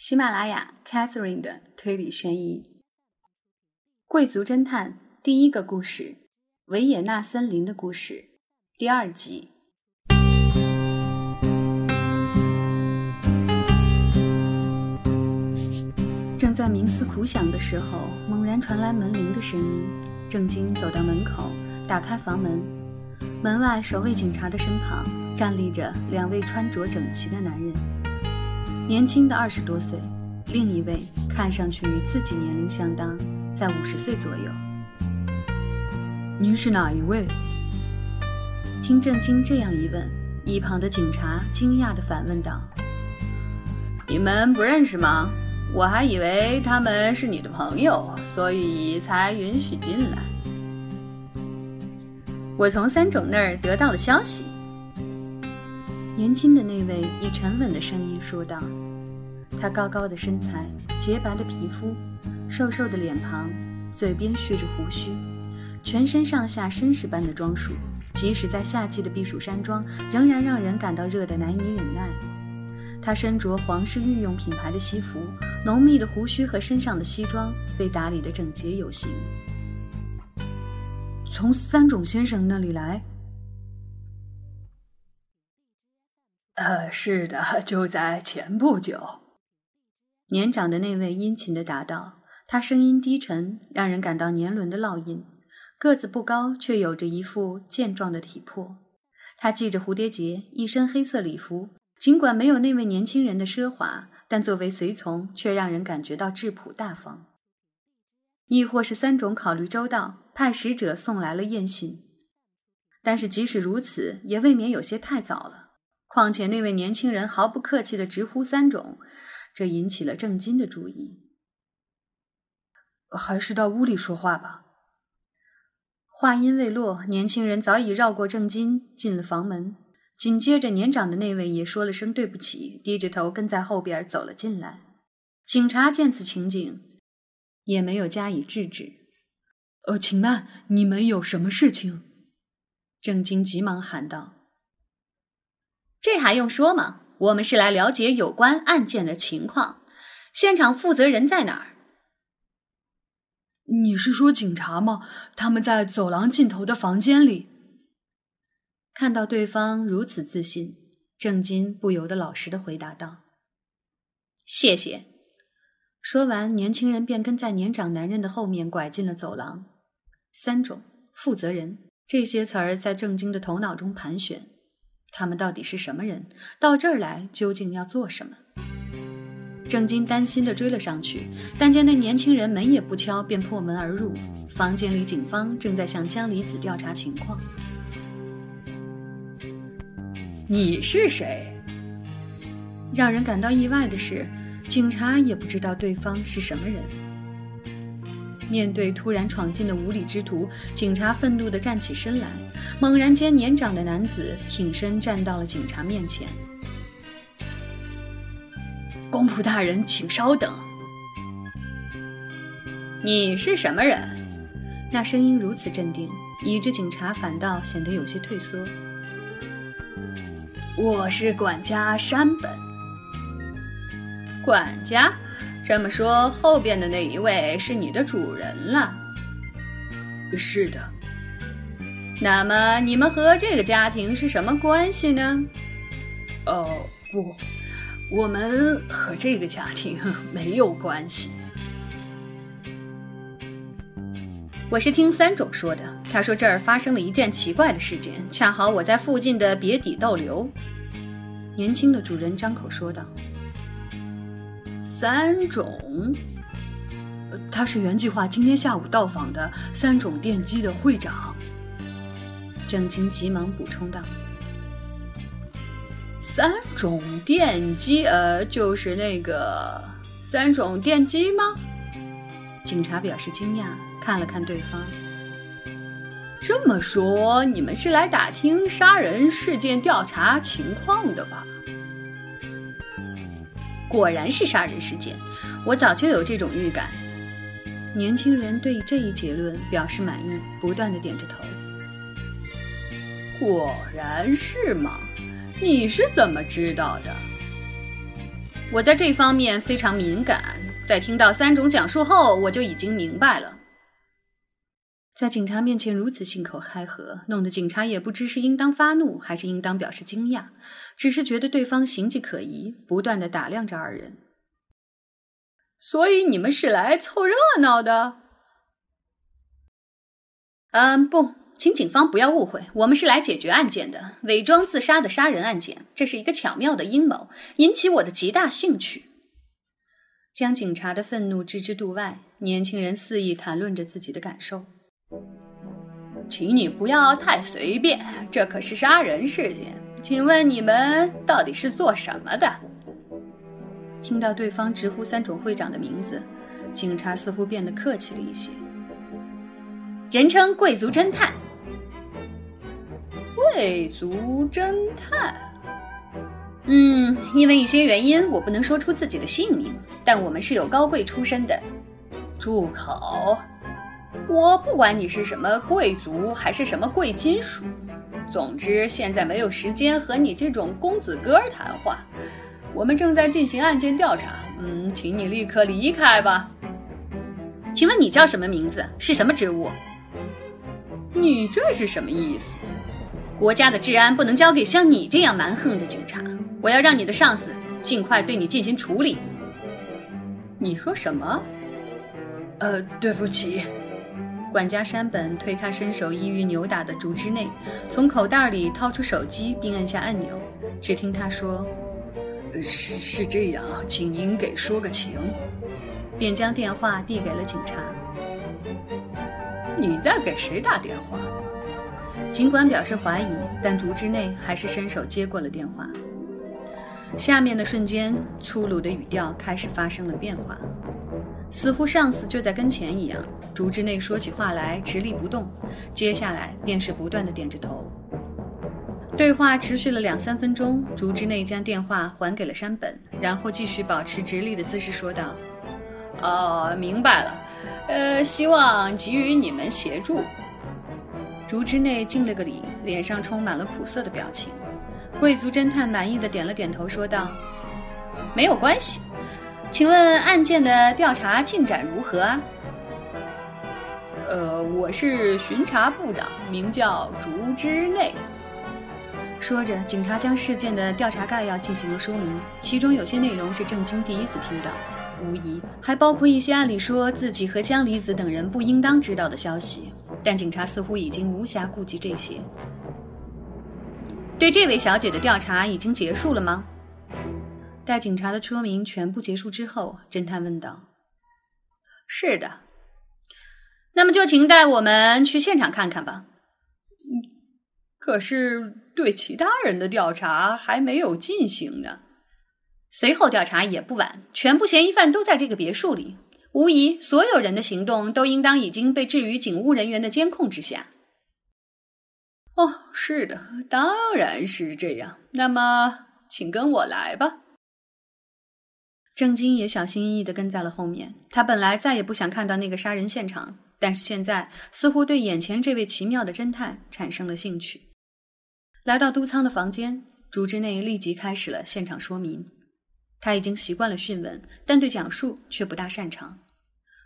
喜马拉雅 Catherine 的推理悬疑，《贵族侦探》第一个故事《维也纳森林的故事》第二集。正在冥思苦想的时候，猛然传来门铃的声音。郑经走到门口，打开房门，门外守卫警察的身旁站立着两位穿着整齐的男人。年轻的二十多岁，另一位看上去与自己年龄相当，在五十岁左右。您是哪一位？听郑经这样一问，一旁的警察惊讶地反问道：“你们不认识吗？我还以为他们是你的朋友，所以才允许进来。我从三种那儿得到了消息。”年轻的那位以沉稳的声音说道：“他高高的身材，洁白的皮肤，瘦瘦的脸庞，嘴边蓄着胡须，全身上下绅士般的装束，即使在夏季的避暑山庄，仍然让人感到热得难以忍耐。他身着皇室御用品牌的西服，浓密的胡须和身上的西装被打理得整洁有型。从三种先生那里来。”呃，是的，就在前不久。年长的那位殷勤的答道，他声音低沉，让人感到年轮的烙印。个子不高，却有着一副健壮的体魄。他系着蝴蝶结，一身黑色礼服，尽管没有那位年轻人的奢华，但作为随从，却让人感觉到质朴大方。亦或是三种考虑周到，派使者送来了宴信。但是即使如此，也未免有些太早了。况且那位年轻人毫不客气的直呼三种，这引起了郑金的注意。还是到屋里说话吧。话音未落，年轻人早已绕过郑金进了房门。紧接着，年长的那位也说了声对不起，低着头跟在后边走了进来。警察见此情景，也没有加以制止。呃，请慢，你们有什么事情？郑经急忙喊道。这还用说吗？我们是来了解有关案件的情况。现场负责人在哪儿？你是说警察吗？他们在走廊尽头的房间里。看到对方如此自信，郑金不由得老实的回答道：“谢谢。”说完，年轻人便跟在年长男人的后面拐进了走廊。三种负责人这些词儿在郑经的头脑中盘旋。他们到底是什么人？到这儿来究竟要做什么？郑金担心地追了上去，但见那年轻人门也不敲，便破门而入。房间里，警方正在向江离子调查情况。你是谁？让人感到意外的是，警察也不知道对方是什么人。面对突然闯进的无礼之徒，警察愤怒地站起身来。猛然间，年长的男子挺身站到了警察面前。公仆大人，请稍等。你是什么人？那声音如此镇定，以致警察反倒显得有些退缩。我是管家山本。管家。这么说，后边的那一位是你的主人了？是的。那么你们和这个家庭是什么关系呢？哦，不，我们和这个家庭 没有关系。我是听三种说的，他说这儿发生了一件奇怪的事件，恰好我在附近的别邸逗留。年轻的主人张口说道。三种，他是原计划今天下午到访的三种电机的会长。郑经急忙补充道：“三种电机，呃，就是那个三种电机吗？”警察表示惊讶，看了看对方。这么说，你们是来打听杀人事件调查情况的吧？果然是杀人事件，我早就有这种预感。年轻人对这一结论表示满意，不断的点着头。果然是吗？你是怎么知道的？我在这方面非常敏感，在听到三种讲述后，我就已经明白了。在警察面前如此信口开河，弄得警察也不知是应当发怒还是应当表示惊讶，只是觉得对方形迹可疑，不断的打量着二人。所以你们是来凑热闹的？嗯，不，请警方不要误会，我们是来解决案件的，伪装自杀的杀人案件，这是一个巧妙的阴谋，引起我的极大兴趣。将警察的愤怒置之度外，年轻人肆意谈论着自己的感受。请你不要太随便，这可是杀人事件。请问你们到底是做什么的？听到对方直呼三种会长的名字，警察似乎变得客气了一些。人称贵族侦探。贵族侦探。嗯，因为一些原因，我不能说出自己的姓名，但我们是有高贵出身的。住口。我不管你是什么贵族还是什么贵金属，总之现在没有时间和你这种公子哥谈话。我们正在进行案件调查，嗯，请你立刻离开吧。请问你叫什么名字？是什么职务？你这是什么意思？国家的治安不能交给像你这样蛮横的警察。我要让你的上司尽快对你进行处理。你说什么？呃，对不起。管家山本推开伸手易于扭打的竹之内，从口袋里掏出手机，并按下按钮。只听他说：“是是这样，请您给说个情。”便将电话递给了警察。你在给谁打电话？尽管表示怀疑，但竹之内还是伸手接过了电话。下面的瞬间，粗鲁的语调开始发生了变化。似乎上司就在跟前一样，竹之内说起话来直立不动，接下来便是不断的点着头。对话持续了两三分钟，竹之内将电话还给了山本，然后继续保持直立的姿势说道：“哦，明白了，呃，希望给予你们协助。”竹之内敬了个礼，脸上充满了苦涩的表情。贵族侦探满意的点了点头，说道：“没有关系。”请问案件的调查进展如何啊？呃，我是巡查部长，名叫竹之内。说着，警察将事件的调查概要进行了说明，其中有些内容是郑经第一次听到，无疑还包括一些按理说自己和江离子等人不应当知道的消息。但警察似乎已经无暇顾及这些。对这位小姐的调查已经结束了吗？待警察的说明全部结束之后，侦探问道：“是的，那么就请带我们去现场看看吧。可是对其他人的调查还没有进行呢。随后调查也不晚，全部嫌疑犯都在这个别墅里，无疑所有人的行动都应当已经被置于警务人员的监控之下。”哦，是的，当然是这样。那么，请跟我来吧。郑经也小心翼翼地跟在了后面。他本来再也不想看到那个杀人现场，但是现在似乎对眼前这位奇妙的侦探产生了兴趣。来到都仓的房间，竹之内立即开始了现场说明。他已经习惯了讯问，但对讲述却不大擅长。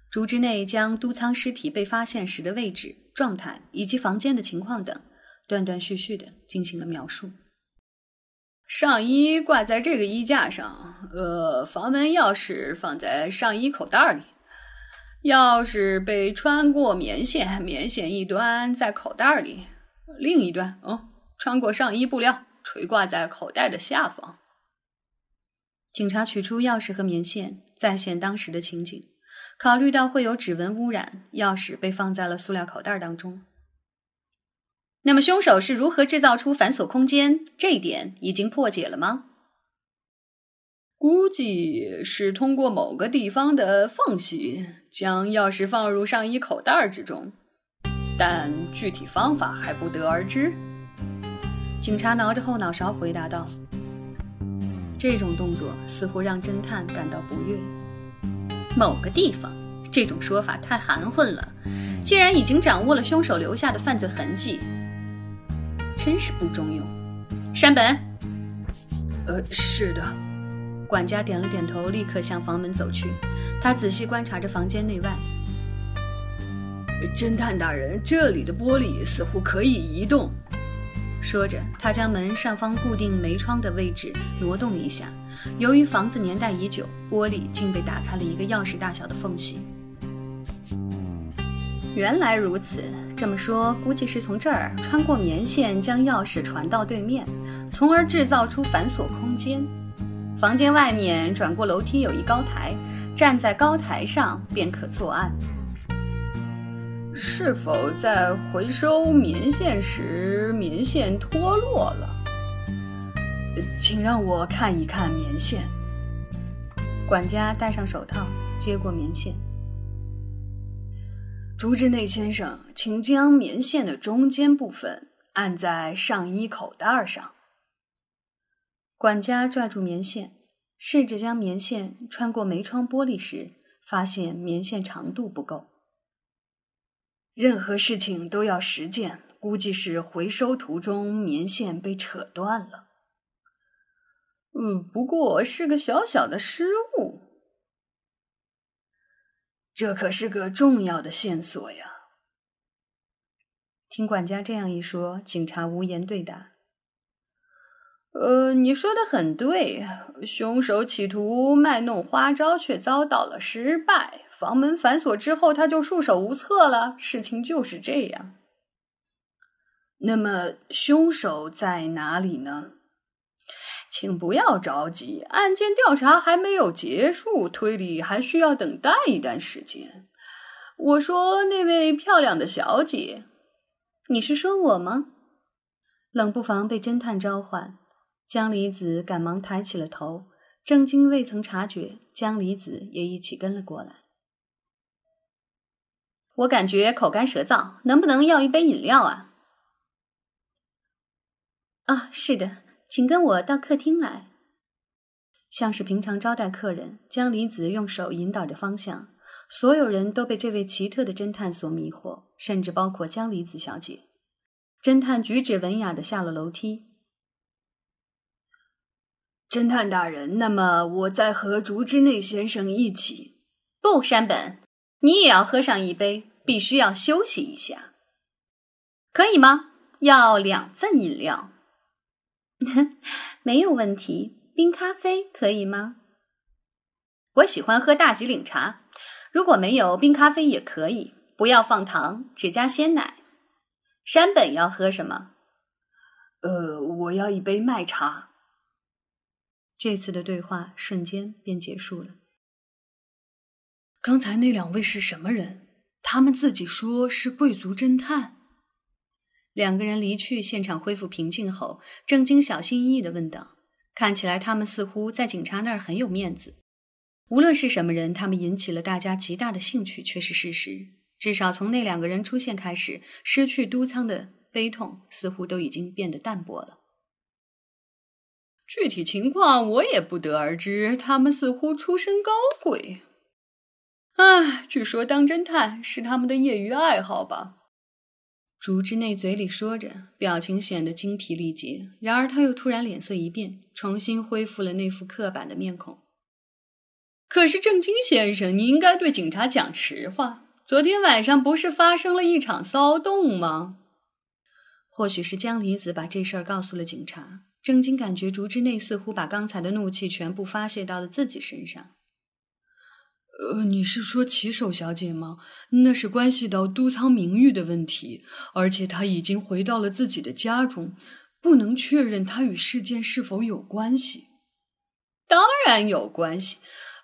竹之内将都仓尸体被发现时的位置、状态以及房间的情况等，断断续续地进行了描述。上衣挂在这个衣架上，呃，房门钥匙放在上衣口袋里，钥匙被穿过棉线，棉线一端在口袋里，另一端，哦，穿过上衣布料，垂挂在口袋的下方。警察取出钥匙和棉线，再现当时的情景，考虑到会有指纹污染，钥匙被放在了塑料口袋当中。那么，凶手是如何制造出反锁空间？这一点已经破解了吗？估计是通过某个地方的缝隙将钥匙放入上衣口袋之中，但具体方法还不得而知。警察挠着后脑勺回答道：“这种动作似乎让侦探感到不悦。某个地方，这种说法太含混了。既然已经掌握了凶手留下的犯罪痕迹。”真是不中用，山本。呃，是的。管家点了点头，立刻向房门走去。他仔细观察着房间内外。侦探大人，这里的玻璃似乎可以移动。说着，他将门上方固定门窗的位置挪动了一下。由于房子年代已久，玻璃竟被打开了一个钥匙大小的缝隙。原来如此，这么说，估计是从这儿穿过棉线，将钥匙传到对面，从而制造出反锁空间。房间外面转过楼梯有一高台，站在高台上便可作案。是否在回收棉线时，棉线脱落了？请让我看一看棉线。管家戴上手套，接过棉线。竹之内先生，请将棉线的中间部分按在上衣口袋上。管家拽住棉线，试着将棉线穿过门窗玻璃时，发现棉线长度不够。任何事情都要实践，估计是回收途中棉线被扯断了。嗯，不过是个小小的失误。这可是个重要的线索呀！听管家这样一说，警察无言对答。呃，你说的很对，凶手企图卖弄花招，却遭到了失败。房门反锁之后，他就束手无策了。事情就是这样。那么，凶手在哪里呢？请不要着急，案件调查还没有结束，推理还需要等待一段时间。我说那位漂亮的小姐，你是说我吗？冷不防被侦探召唤，江离子赶忙抬起了头。正经未曾察觉，江离子也一起跟了过来。我感觉口干舌燥，能不能要一杯饮料啊？啊，是的，请跟我到客厅来。像是平常招待客人，江离子用手引导着方向。所有人都被这位奇特的侦探所迷惑，甚至包括江离子小姐。侦探举止文雅的下了楼梯。侦探大人，那么我再和竹之内先生一起。不，山本。你也要喝上一杯，必须要休息一下，可以吗？要两份饮料，没有问题。冰咖啡可以吗？我喜欢喝大吉岭茶，如果没有冰咖啡也可以，不要放糖，只加鲜奶。山本要喝什么？呃，我要一杯麦茶。这次的对话瞬间便结束了。刚才那两位是什么人？他们自己说是贵族侦探。两个人离去，现场恢复平静后，郑经小心翼翼的问道：“看起来他们似乎在警察那儿很有面子。无论是什么人，他们引起了大家极大的兴趣，却是事实。至少从那两个人出现开始，失去都仓的悲痛似乎都已经变得淡薄了。具体情况我也不得而知，他们似乎出身高贵。”唉，据说当侦探是他们的业余爱好吧？竹之内嘴里说着，表情显得精疲力竭。然而他又突然脸色一变，重新恢复了那副刻板的面孔。可是正经先生，你应该对警察讲实话。昨天晚上不是发生了一场骚动吗？或许是江离子把这事儿告诉了警察。正经感觉竹之内似乎把刚才的怒气全部发泄到了自己身上。呃，你是说骑手小姐吗？那是关系到都仓名誉的问题，而且她已经回到了自己的家中，不能确认她与事件是否有关系。当然有关系，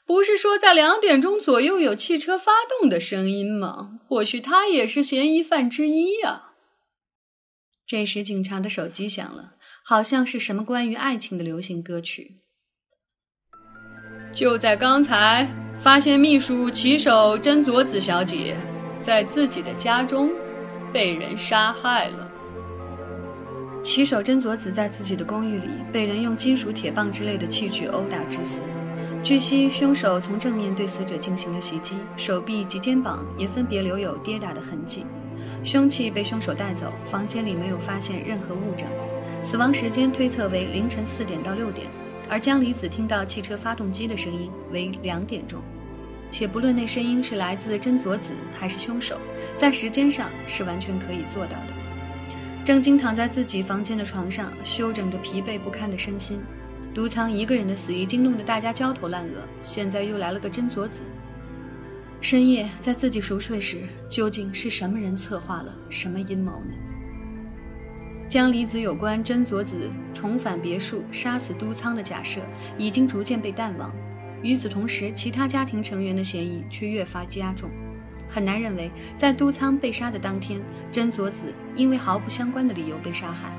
不是说在两点钟左右有汽车发动的声音吗？或许她也是嫌疑犯之一呀。这时，警察的手机响了，好像是什么关于爱情的流行歌曲。就在刚才。发现秘书骑手真佐子小姐在自己的家中被人杀害了。骑手真佐子在自己的公寓里被人用金属铁棒之类的器具殴打致死。据悉，凶手从正面对死者进行了袭击，手臂及肩膀也分别留有跌打的痕迹。凶器被凶手带走，房间里没有发现任何物证。死亡时间推测为凌晨四点到六点。而江离子听到汽车发动机的声音为两点钟。且不论那声音是来自真佐子还是凶手，在时间上是完全可以做到的。郑经躺在自己房间的床上，休整着疲惫不堪的身心。都仓一个人的死已经弄得大家焦头烂额，现在又来了个真佐子。深夜在自己熟睡时，究竟是什么人策划了什么阴谋呢？江离子有关真佐子重返别墅杀死都仓的假设，已经逐渐被淡忘。与此同时，其他家庭成员的嫌疑却越发加重。很难认为，在都仓被杀的当天，真佐子因为毫不相关的理由被杀害。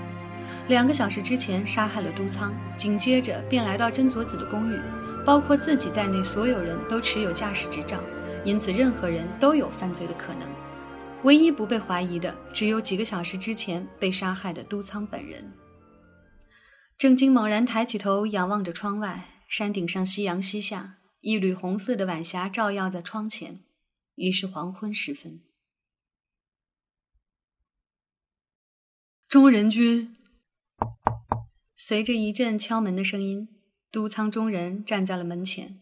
两个小时之前杀害了都仓，紧接着便来到真佐子的公寓，包括自己在内，所有人都持有驾驶执照，因此任何人都有犯罪的可能。唯一不被怀疑的，只有几个小时之前被杀害的都仓本人。郑经猛然抬起头，仰望着窗外。山顶上夕阳西下，一缕红色的晚霞照耀在窗前，已是黄昏时分。中人君，随着一阵敲门的声音，都仓中人站在了门前。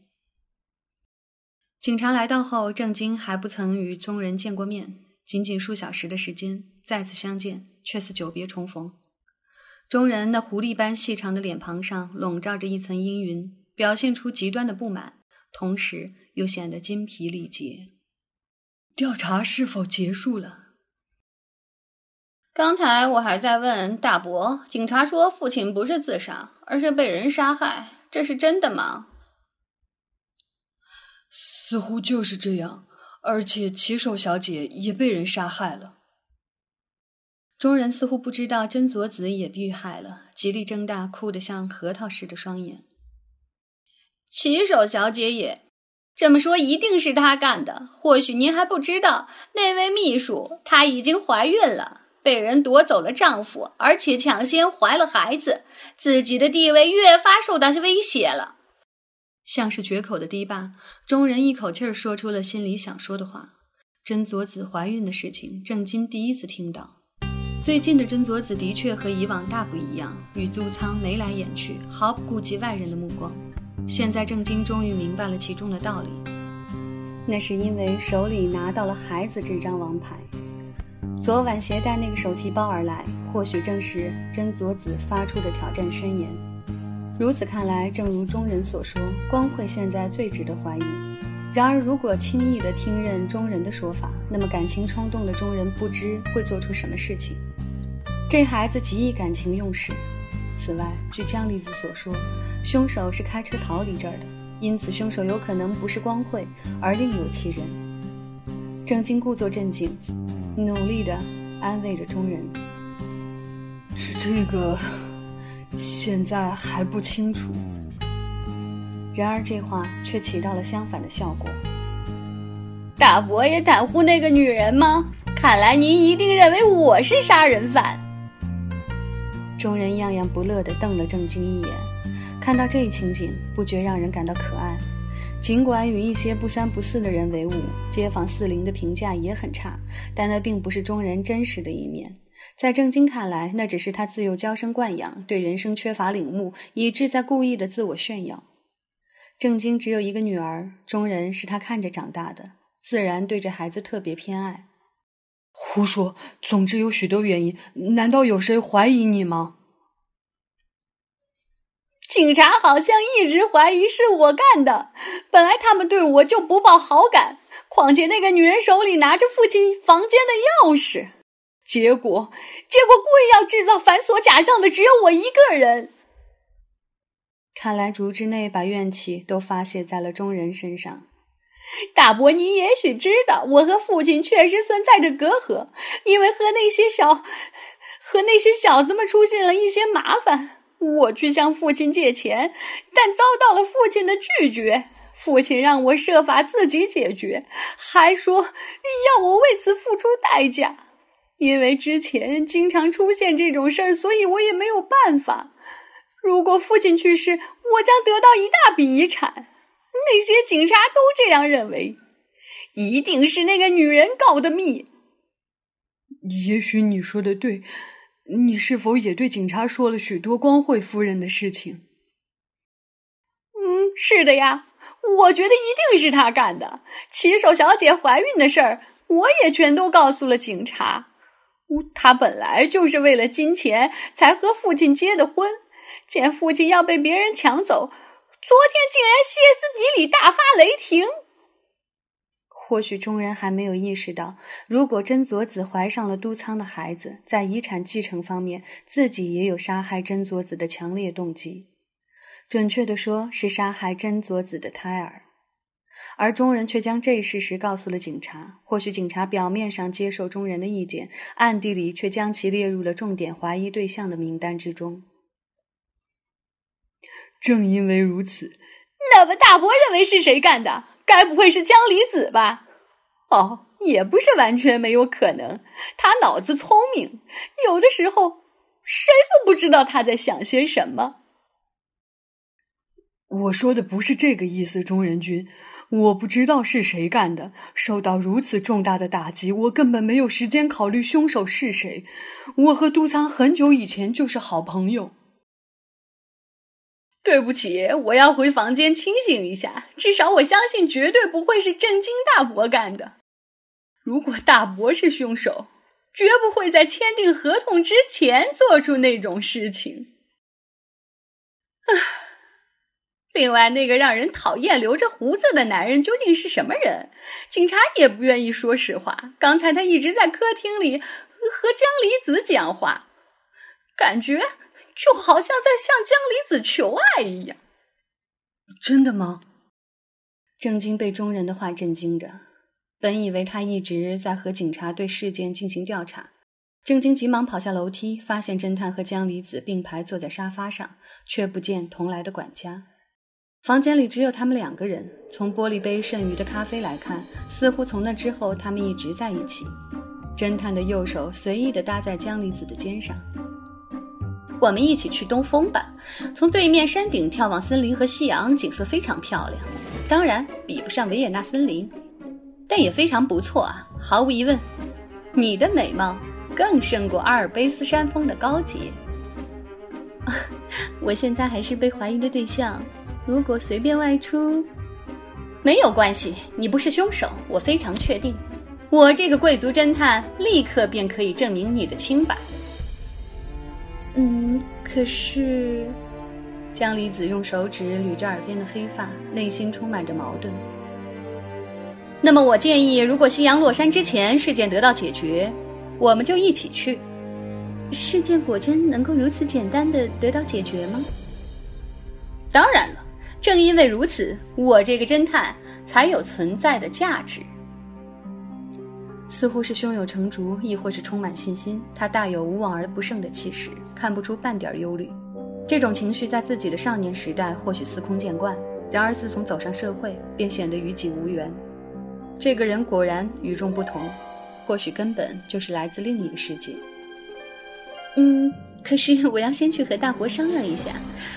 警察来到后，郑经还不曾与中人见过面，仅仅数小时的时间，再次相见却似久别重逢。中人那狐狸般细长的脸庞上笼罩着一层阴云。表现出极端的不满，同时又显得精疲力竭。调查是否结束了？刚才我还在问大伯，警察说父亲不是自杀，而是被人杀害，这是真的吗？似乎就是这样，而且骑手小姐也被人杀害了。众人似乎不知道真佐子也遇害了，极力睁大哭得像核桃似的双眼。骑手小姐也这么说，一定是她干的。或许您还不知道，那位秘书她已经怀孕了，被人夺走了丈夫，而且抢先怀了孩子，自己的地位越发受到威胁了。像是绝口的堤坝，众人一口气儿说出了心里想说的话。真佐子怀孕的事情，郑金第一次听到。最近的真佐子的确和以往大不一样，与租仓眉来眼去，毫不顾及外人的目光。现在郑金终于明白了其中的道理，那是因为手里拿到了孩子这张王牌。昨晚携带那个手提包而来，或许正是真佐子发出的挑战宣言。如此看来，正如中人所说，光慧现在最值得怀疑。然而，如果轻易地听任中人的说法，那么感情冲动的中人不知会做出什么事情。这孩子极易感情用事。此外，据江离子所说，凶手是开车逃离这儿的，因此凶手有可能不是光慧，而另有其人。郑经故作镇静，努力地安慰着中人：“是这个现在还不清楚。”然而这话却起到了相反的效果。大伯也袒护那个女人吗？看来您一定认为我是杀人犯。众人样样不乐地瞪了郑经一眼，看到这一情景，不觉让人感到可爱。尽管与一些不三不四的人为伍，街坊四邻的评价也很差，但那并不是中人真实的一面。在郑经看来，那只是他自幼娇生惯养，对人生缺乏领悟，以致在故意的自我炫耀。郑经只有一个女儿，中人是他看着长大的，自然对这孩子特别偏爱。胡说！总之有许多原因。难道有谁怀疑你吗？警察好像一直怀疑是我干的。本来他们对我就不抱好感，况且那个女人手里拿着父亲房间的钥匙，结果，结果故意要制造反锁假象的只有我一个人。看来竹之内把怨气都发泄在了中人身上。大伯，你也许知道，我和父亲确实存在着隔阂，因为和那些小，和那些小子们出现了一些麻烦。我去向父亲借钱，但遭到了父亲的拒绝。父亲让我设法自己解决，还说要我为此付出代价。因为之前经常出现这种事儿，所以我也没有办法。如果父亲去世，我将得到一大笔遗产。那些警察都这样认为，一定是那个女人告的密。也许你说的对，你是否也对警察说了许多光惠夫人的事情？嗯是的呀，我觉得一定是他干的。骑手小姐怀孕的事儿，我也全都告诉了警察。他本来就是为了金钱才和父亲结的婚，见父亲要被别人抢走，昨天竟然歇斯底里，大发雷霆。或许众人还没有意识到，如果真佐子怀上了都仓的孩子，在遗产继承方面，自己也有杀害真佐子的强烈动机。准确的说，是杀害真佐子的胎儿。而中人却将这一事实告诉了警察。或许警察表面上接受中人的意见，暗地里却将其列入了重点怀疑对象的名单之中。正因为如此，那么大伯认为是谁干的？该不会是江离子吧？哦，也不是完全没有可能。他脑子聪明，有的时候谁都不知道他在想些什么。我说的不是这个意思，中人君。我不知道是谁干的。受到如此重大的打击，我根本没有时间考虑凶手是谁。我和杜仓很久以前就是好朋友。对不起，我要回房间清醒一下。至少我相信，绝对不会是正经大伯干的。如果大伯是凶手，绝不会在签订合同之前做出那种事情。唉，另外，那个让人讨厌、留着胡子的男人究竟是什么人？警察也不愿意说实话。刚才他一直在客厅里和江离子讲话，感觉……就好像在向江离子求爱一样，真的吗？郑经被中人的话震惊着，本以为他一直在和警察对事件进行调查。郑经急忙跑下楼梯，发现侦探和江离子并排坐在沙发上，却不见同来的管家。房间里只有他们两个人。从玻璃杯剩余的咖啡来看，似乎从那之后他们一直在一起。侦探的右手随意地搭在江离子的肩上。我们一起去东风吧，从对面山顶眺望森林和夕阳，景色非常漂亮。当然比不上维也纳森林，但也非常不错啊。毫无疑问，你的美貌更胜过阿尔卑斯山峰的高洁。我现在还是被怀疑的对象，如果随便外出，没有关系。你不是凶手，我非常确定。我这个贵族侦探立刻便可以证明你的清白。嗯，可是，江离子用手指捋着耳边的黑发，内心充满着矛盾。那么，我建议，如果夕阳落山之前事件得到解决，我们就一起去。事件果真能够如此简单的得到解决吗？当然了，正因为如此，我这个侦探才有存在的价值。似乎是胸有成竹，亦或是充满信心。他大有无往而不胜的气势，看不出半点忧虑。这种情绪在自己的少年时代或许司空见惯，然而自从走上社会，便显得与己无缘。这个人果然与众不同，或许根本就是来自另一个世界。嗯，可是我要先去和大伯商量一下。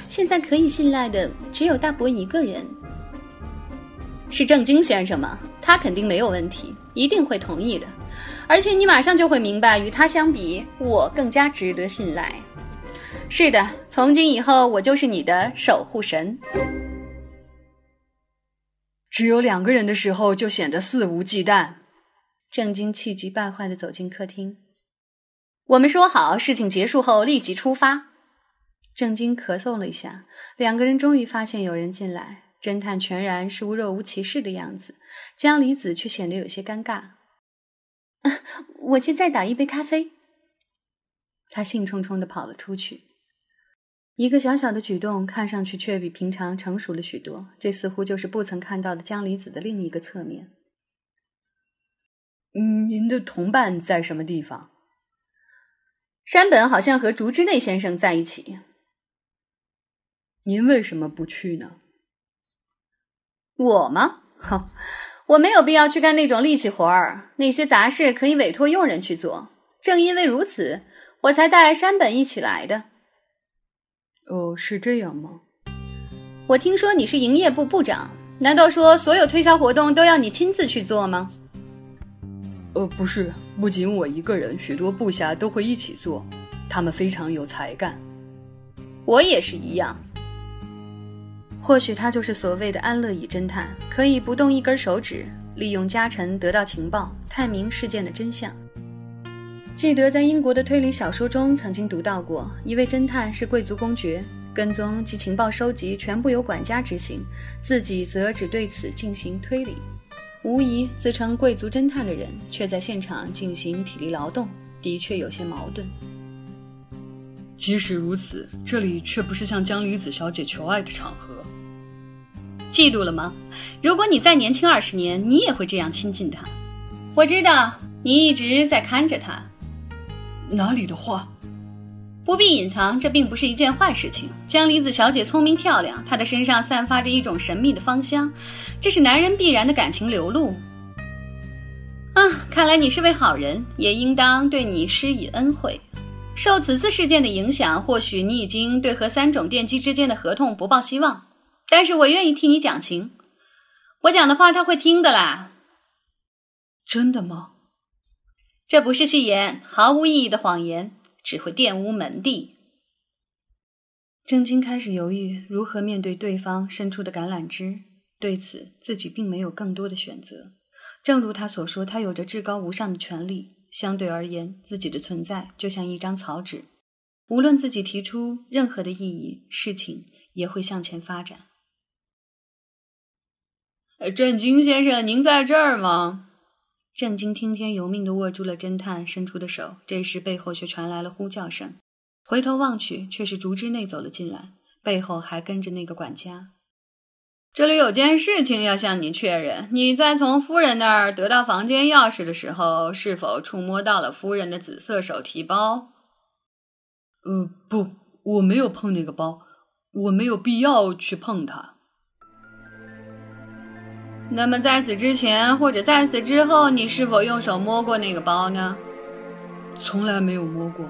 现在可以信赖的只有大伯一个人。是正经先生吗？他肯定没有问题，一定会同意的。而且你马上就会明白，与他相比，我更加值得信赖。是的，从今以后，我就是你的守护神。只有两个人的时候，就显得肆无忌惮。郑经气急败坏的走进客厅。我们说好，事情结束后立即出发。郑经咳嗽了一下，两个人终于发现有人进来。侦探全然是若无其事的样子，江离子却显得有些尴尬。我去再打一杯咖啡。他兴冲冲的跑了出去。一个小小的举动，看上去却比平常成熟了许多。这似乎就是不曾看到的江离子的另一个侧面。您的同伴在什么地方？山本好像和竹之内先生在一起。您为什么不去呢？我吗？哼，我没有必要去干那种力气活儿，那些杂事可以委托佣人去做。正因为如此，我才带山本一起来的。哦，是这样吗？我听说你是营业部部长，难道说所有推销活动都要你亲自去做吗？呃，不是，不仅我一个人，许多部下都会一起做，他们非常有才干。我也是一样。或许他就是所谓的安乐椅侦探，可以不动一根手指，利用家臣得到情报，探明事件的真相。记得在英国的推理小说中曾经读到过，一位侦探是贵族公爵，跟踪及情报收集全部由管家执行，自己则只对此进行推理。无疑，自称贵族侦探的人却在现场进行体力劳动，的确有些矛盾。即使如此，这里却不是向江离子小姐求爱的场合。嫉妒了吗？如果你再年轻二十年，你也会这样亲近她。我知道你一直在看着她。哪里的话？不必隐藏，这并不是一件坏事情。江离子小姐聪明漂亮，她的身上散发着一种神秘的芳香，这是男人必然的感情流露。啊，看来你是位好人，也应当对你施以恩惠。受此次事件的影响，或许你已经对和三种电机之间的合同不抱希望，但是我愿意替你讲情。我讲的话他会听的啦。真的吗？这不是戏言，毫无意义的谎言，只会玷污门第。郑经开始犹豫如何面对对方伸出的橄榄枝，对此自己并没有更多的选择。正如他所说，他有着至高无上的权利。相对而言，自己的存在就像一张草纸，无论自己提出任何的异议，事情也会向前发展。震惊先生，您在这儿吗？震惊听天由命地握住了侦探伸出的手，这时背后却传来了呼叫声，回头望去，却是竹之内走了进来，背后还跟着那个管家。这里有件事情要向你确认：你在从夫人那儿得到房间钥匙的时候，是否触摸到了夫人的紫色手提包？呃，不，我没有碰那个包，我没有必要去碰它。那么，在此之前或者在此之后，你是否用手摸过那个包呢？从来没有摸过。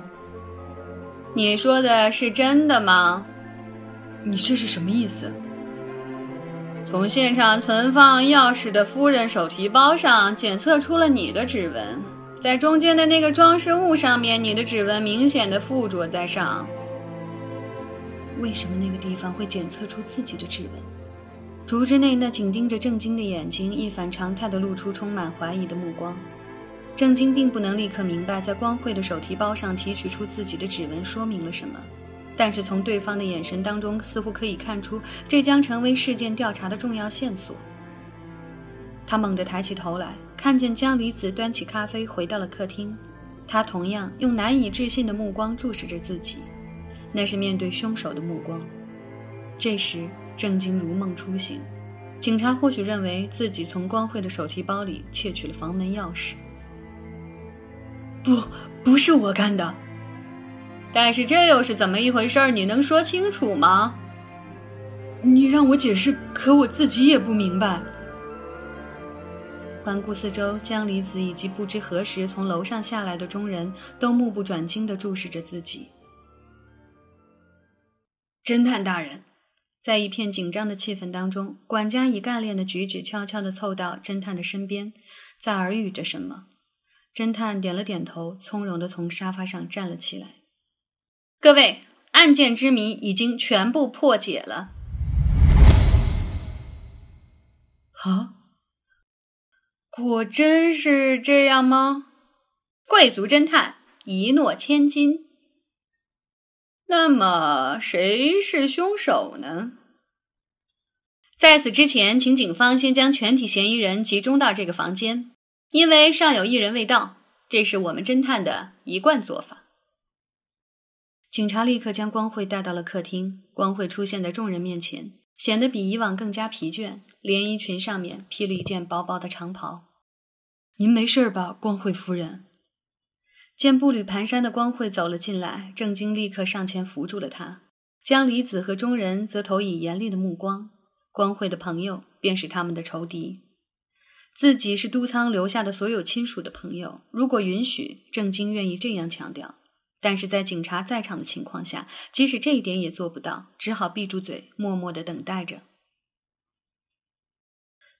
你说的是真的吗？你这是什么意思？从现场存放钥匙的夫人手提包上检测出了你的指纹，在中间的那个装饰物上面，你的指纹明显的附着在上。为什么那个地方会检测出自己的指纹？竹之内那紧盯着郑经的眼睛一反常态的露出充满怀疑的目光。郑经并不能立刻明白，在光辉的手提包上提取出自己的指纹说明了什么。但是从对方的眼神当中，似乎可以看出这将成为事件调查的重要线索。他猛地抬起头来，看见江离子端起咖啡回到了客厅，他同样用难以置信的目光注视着自己，那是面对凶手的目光。这时，郑经如梦初醒，警察或许认为自己从光辉的手提包里窃取了房门钥匙。不，不是我干的。但是这又是怎么一回事？你能说清楚吗？你让我解释，可我自己也不明白。环顾四周，江离子以及不知何时从楼上下来的中人都目不转睛地注视着自己。侦探大人，在一片紧张的气氛当中，管家以干练的举止悄悄地凑到侦探的身边，在耳语着什么。侦探点了点头，从容地从沙发上站了起来。各位，案件之谜已经全部破解了。啊，果真是这样吗？贵族侦探一诺千金。那么谁是凶手呢？在此之前，请警方先将全体嫌疑人集中到这个房间，因为尚有一人未到，这是我们侦探的一贯做法。警察立刻将光慧带到了客厅。光慧出现在众人面前，显得比以往更加疲倦，连衣裙上面披了一件薄薄的长袍。您没事吧，光慧夫人？见步履蹒跚的光慧走了进来，郑经立刻上前扶住了他。江离子和中人则投以严厉的目光。光慧的朋友便是他们的仇敌，自己是都仓留下的所有亲属的朋友。如果允许，郑经愿意这样强调。但是在警察在场的情况下，即使这一点也做不到，只好闭住嘴，默默的等待着。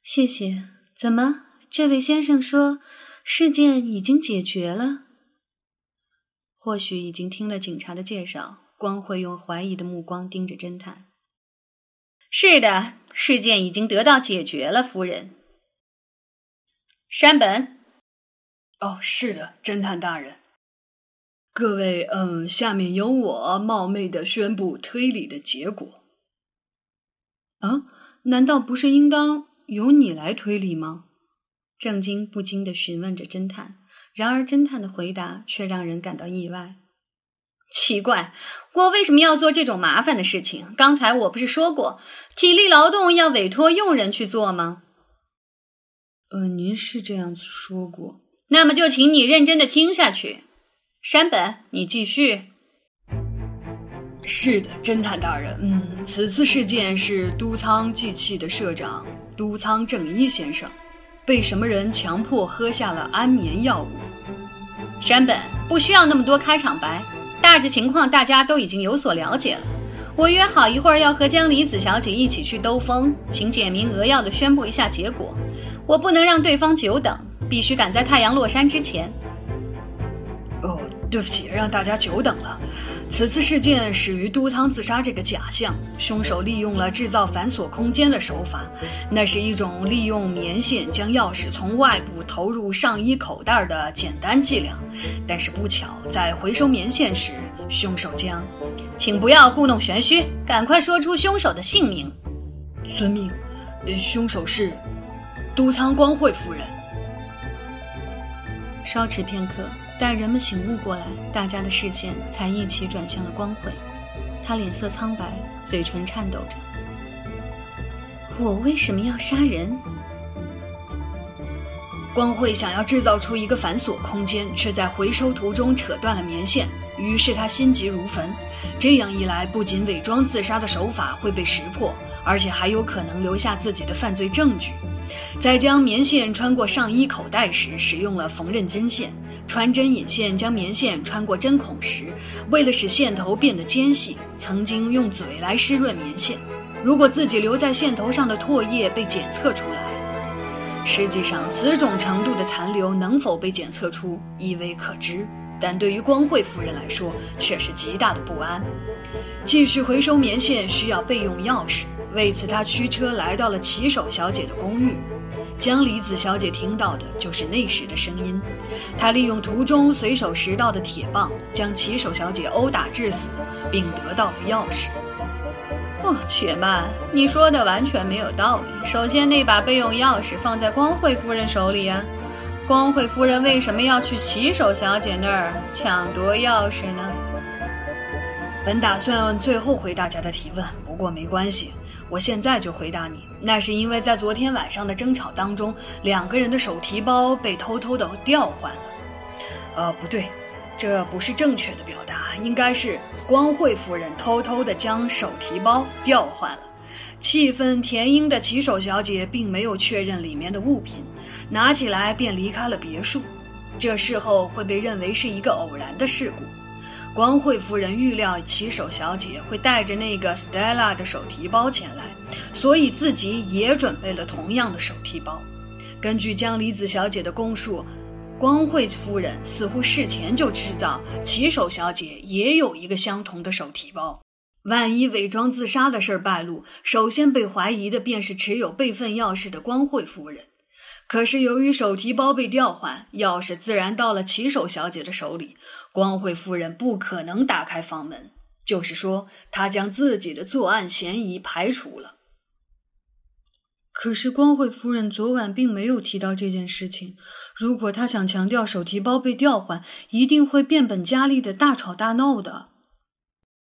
谢谢。怎么，这位先生说事件已经解决了？或许已经听了警察的介绍，光会用怀疑的目光盯着侦探。是的，事件已经得到解决了，夫人。山本。哦，是的，侦探大人。各位，嗯，下面由我冒昧的宣布推理的结果。啊，难道不是应当由你来推理吗？郑经不禁的询问着侦探。然而，侦探的回答却让人感到意外。奇怪，我为什么要做这种麻烦的事情？刚才我不是说过，体力劳动要委托佣人去做吗？呃，您是这样说过。那么就请你认真的听下去，山本，你继续。是的，侦探大人，嗯，此次事件是都仓祭器的社长都仓正一先生，被什么人强迫喝下了安眠药物。山本，不需要那么多开场白，大致情况大家都已经有所了解了。我约好一会儿要和江离子小姐一起去兜风，请简明扼要的宣布一下结果，我不能让对方久等。必须赶在太阳落山之前。哦，对不起，让大家久等了。此次事件始于都仓自杀这个假象，凶手利用了制造反锁空间的手法，那是一种利用棉线将钥匙从外部投入上衣口袋的简单伎俩。但是不巧，在回收棉线时，凶手将……请不要故弄玄虚，赶快说出凶手的姓名。遵命。凶手是都仓光惠夫人。稍迟片刻，待人们醒悟过来，大家的视线才一起转向了光辉。他脸色苍白，嘴唇颤抖着。我为什么要杀人？光辉想要制造出一个反锁空间，却在回收途中扯断了棉线，于是他心急如焚。这样一来，不仅伪装自杀的手法会被识破，而且还有可能留下自己的犯罪证据。在将棉线穿过上衣口袋时，使用了缝纫针线；穿针引线将棉线穿过针孔时，为了使线头变得尖细，曾经用嘴来湿润棉线。如果自己留在线头上的唾液被检测出来，实际上此种程度的残留能否被检测出，亦未可知。但对于光惠夫人来说，却是极大的不安。继续回收棉线需要备用钥匙。为此，她驱车来到了骑手小姐的公寓。江离子小姐听到的就是那时的声音。她利用途中随手拾到的铁棒，将骑手小姐殴打致死，并得到了钥匙。哦，且慢，你说的完全没有道理。首先，那把备用钥匙放在光惠夫人手里呀。光惠夫人为什么要去骑手小姐那儿抢夺钥匙呢？本打算最后回大家的提问，不过没关系。我现在就回答你，那是因为在昨天晚上的争吵当中，两个人的手提包被偷偷的调换了。呃，不对，这不是正确的表达，应该是光惠夫人偷偷的将手提包调换了。气氛填膺的骑手小姐并没有确认里面的物品，拿起来便离开了别墅。这事后会被认为是一个偶然的事故。光惠夫人预料骑手小姐会带着那个 Stella 的手提包前来，所以自己也准备了同样的手提包。根据江离子小姐的供述，光惠夫人似乎事前就知道骑手小姐也有一个相同的手提包。万一伪装自杀的事儿败露，首先被怀疑的便是持有备份钥匙的光惠夫人。可是由于手提包被调换，钥匙自然到了骑手小姐的手里。光惠夫人不可能打开房门，就是说，她将自己的作案嫌疑排除了。可是光惠夫人昨晚并没有提到这件事情。如果她想强调手提包被调换，一定会变本加厉的大吵大闹的。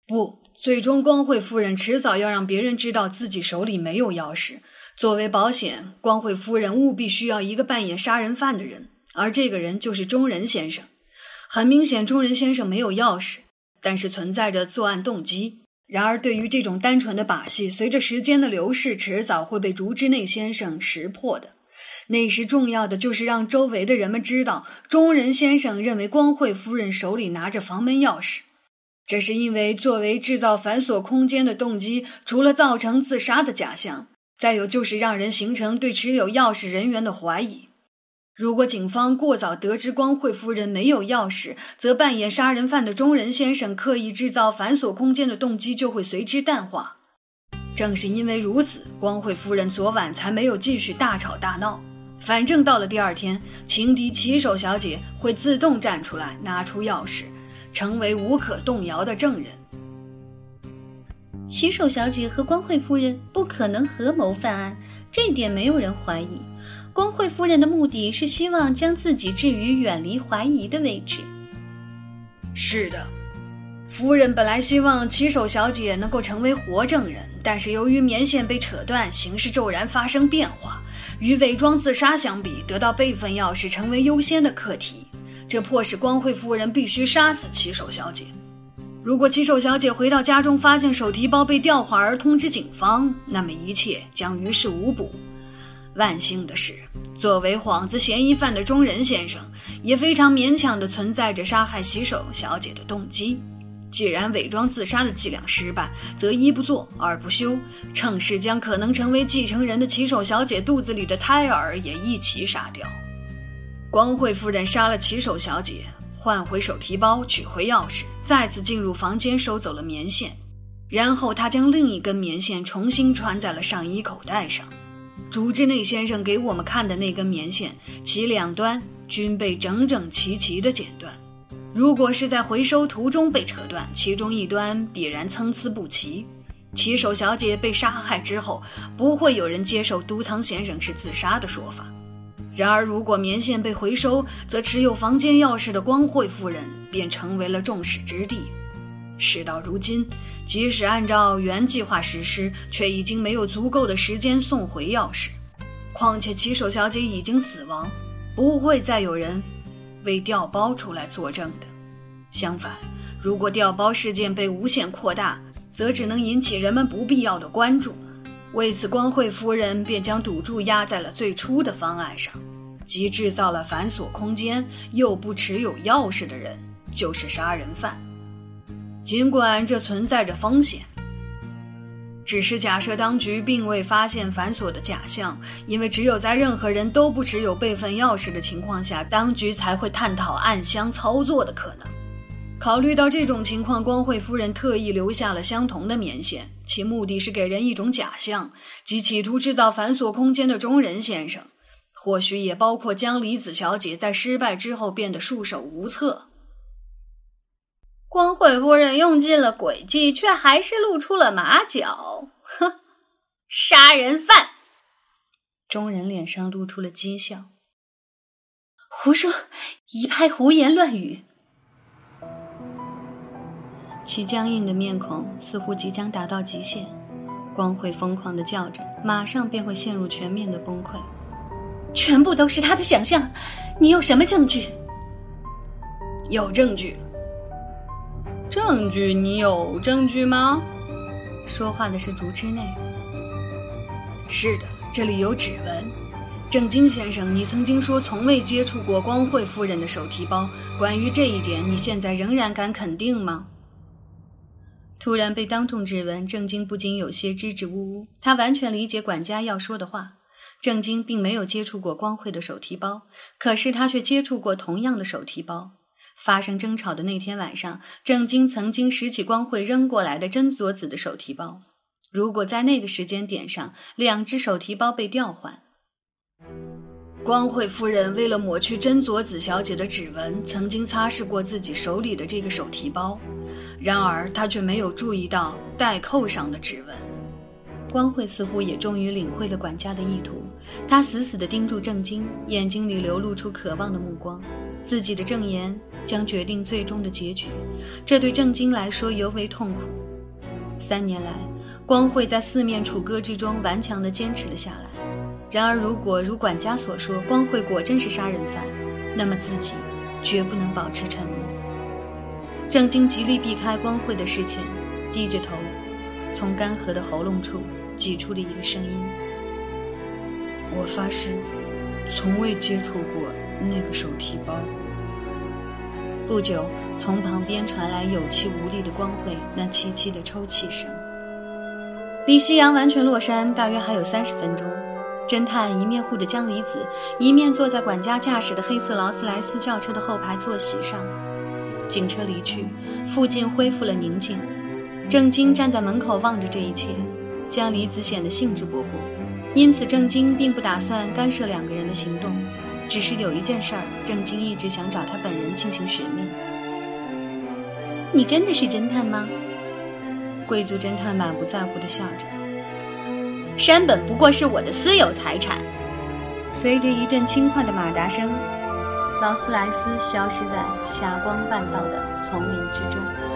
不，最终光惠夫人迟早要让别人知道自己手里没有钥匙。作为保险，光惠夫人务必需要一个扮演杀人犯的人，而这个人就是中仁先生。很明显，中仁先生没有钥匙，但是存在着作案动机。然而，对于这种单纯的把戏，随着时间的流逝，迟早会被竹之内先生识破的。那时，重要的就是让周围的人们知道，中仁先生认为光惠夫人手里拿着房门钥匙，这是因为作为制造反锁空间的动机，除了造成自杀的假象，再有就是让人形成对持有钥匙人员的怀疑。如果警方过早得知光惠夫人没有钥匙，则扮演杀人犯的中仁先生刻意制造反锁空间的动机就会随之淡化。正是因为如此，光惠夫人昨晚才没有继续大吵大闹。反正到了第二天，情敌骑手小姐会自动站出来，拿出钥匙，成为无可动摇的证人。骑手小姐和光惠夫人不可能合谋犯案，这点没有人怀疑。光惠夫人的目的是希望将自己置于远离怀疑的位置。是的，夫人本来希望骑手小姐能够成为活证人，但是由于棉线被扯断，形势骤然发生变化。与伪装自杀相比，得到备份钥匙成为优先的课题，这迫使光惠夫人必须杀死骑手小姐。如果骑手小姐回到家中发现手提包被调换而通知警方，那么一切将于事无补。万幸的是，作为幌子嫌疑犯的中仁先生，也非常勉强地存在着杀害洗手小姐的动机。既然伪装自杀的伎俩失败，则一不做二不休，趁势将可能成为继承人的骑手小姐肚子里的胎儿也一起杀掉。光惠夫人杀了骑手小姐，换回手提包，取回钥匙，再次进入房间收走了棉线，然后她将另一根棉线重新穿在了上衣口袋上。竹之内先生给我们看的那根棉线，其两端均被整整齐齐地剪断。如果是在回收途中被扯断，其中一端必然参差不齐。骑手小姐被杀害之后，不会有人接受都仓先生是自杀的说法。然而，如果棉线被回收，则持有房间钥匙的光惠夫人便成为了众矢之的。事到如今，即使按照原计划实施，却已经没有足够的时间送回钥匙。况且骑手小姐已经死亡，不会再有人为调包出来作证的。相反，如果调包事件被无限扩大，则只能引起人们不必要的关注。为此，光惠夫人便将赌注压在了最初的方案上，即制造了反锁空间又不持有钥匙的人就是杀人犯。尽管这存在着风险，只是假设当局并未发现反锁的假象，因为只有在任何人都不持有备份钥匙的情况下，当局才会探讨暗箱操作的可能。考虑到这种情况，光惠夫人特意留下了相同的棉线，其目的是给人一种假象，即企图制造反锁空间的中人先生，或许也包括将李子小姐在失败之后变得束手无策。光惠夫人用尽了诡计，却还是露出了马脚。哼，杀人犯！众人脸上露出了讥笑。胡说，一派胡言乱语。其僵硬的面孔似乎即将达到极限，光惠疯狂的叫着，马上便会陷入全面的崩溃。全部都是他的想象，你有什么证据？有证据。证据？你有证据吗？说话的是竹之内。是的，这里有指纹。郑经先生，你曾经说从未接触过光惠夫人的手提包，关于这一点，你现在仍然敢肯定吗？突然被当众质问，郑经不禁有些支支吾吾。他完全理解管家要说的话。郑经并没有接触过光惠的手提包，可是他却接触过同样的手提包。发生争吵的那天晚上，郑经曾经拾起光惠扔过来的真佐子的手提包。如果在那个时间点上，两只手提包被调换，光惠夫人为了抹去真佐子小姐的指纹，曾经擦拭过自己手里的这个手提包。然而，她却没有注意到带扣上的指纹。光惠似乎也终于领会了管家的意图，他死死地盯住郑经，眼睛里流露出渴望的目光。自己的证言将决定最终的结局，这对郑经来说尤为痛苦。三年来，光惠在四面楚歌之中顽强地坚持了下来。然而，如果如管家所说，光惠果真是杀人犯，那么自己绝不能保持沉默。郑经极力避开光惠的视线，低着头，从干涸的喉咙处挤出了一个声音：“我发誓，从未接触过。”那个手提包。不久，从旁边传来有气无力的光辉那凄凄的抽泣声。离夕阳完全落山大约还有三十分钟。侦探一面护着江离子，一面坐在管家驾驶的黑色劳斯莱斯轿车的后排坐席上。警车离去，附近恢复了宁静。郑经站在门口望着这一切，将李子显得兴致勃勃。因此，郑经并不打算干涉两个人的行动，只是有一件事儿，郑经一直想找他本人进行询问。你真的是侦探吗？贵族侦探满不在乎地笑着。山本不过是我的私有财产。随着一阵轻快的马达声，劳斯莱斯消失在霞光半岛的丛林之中。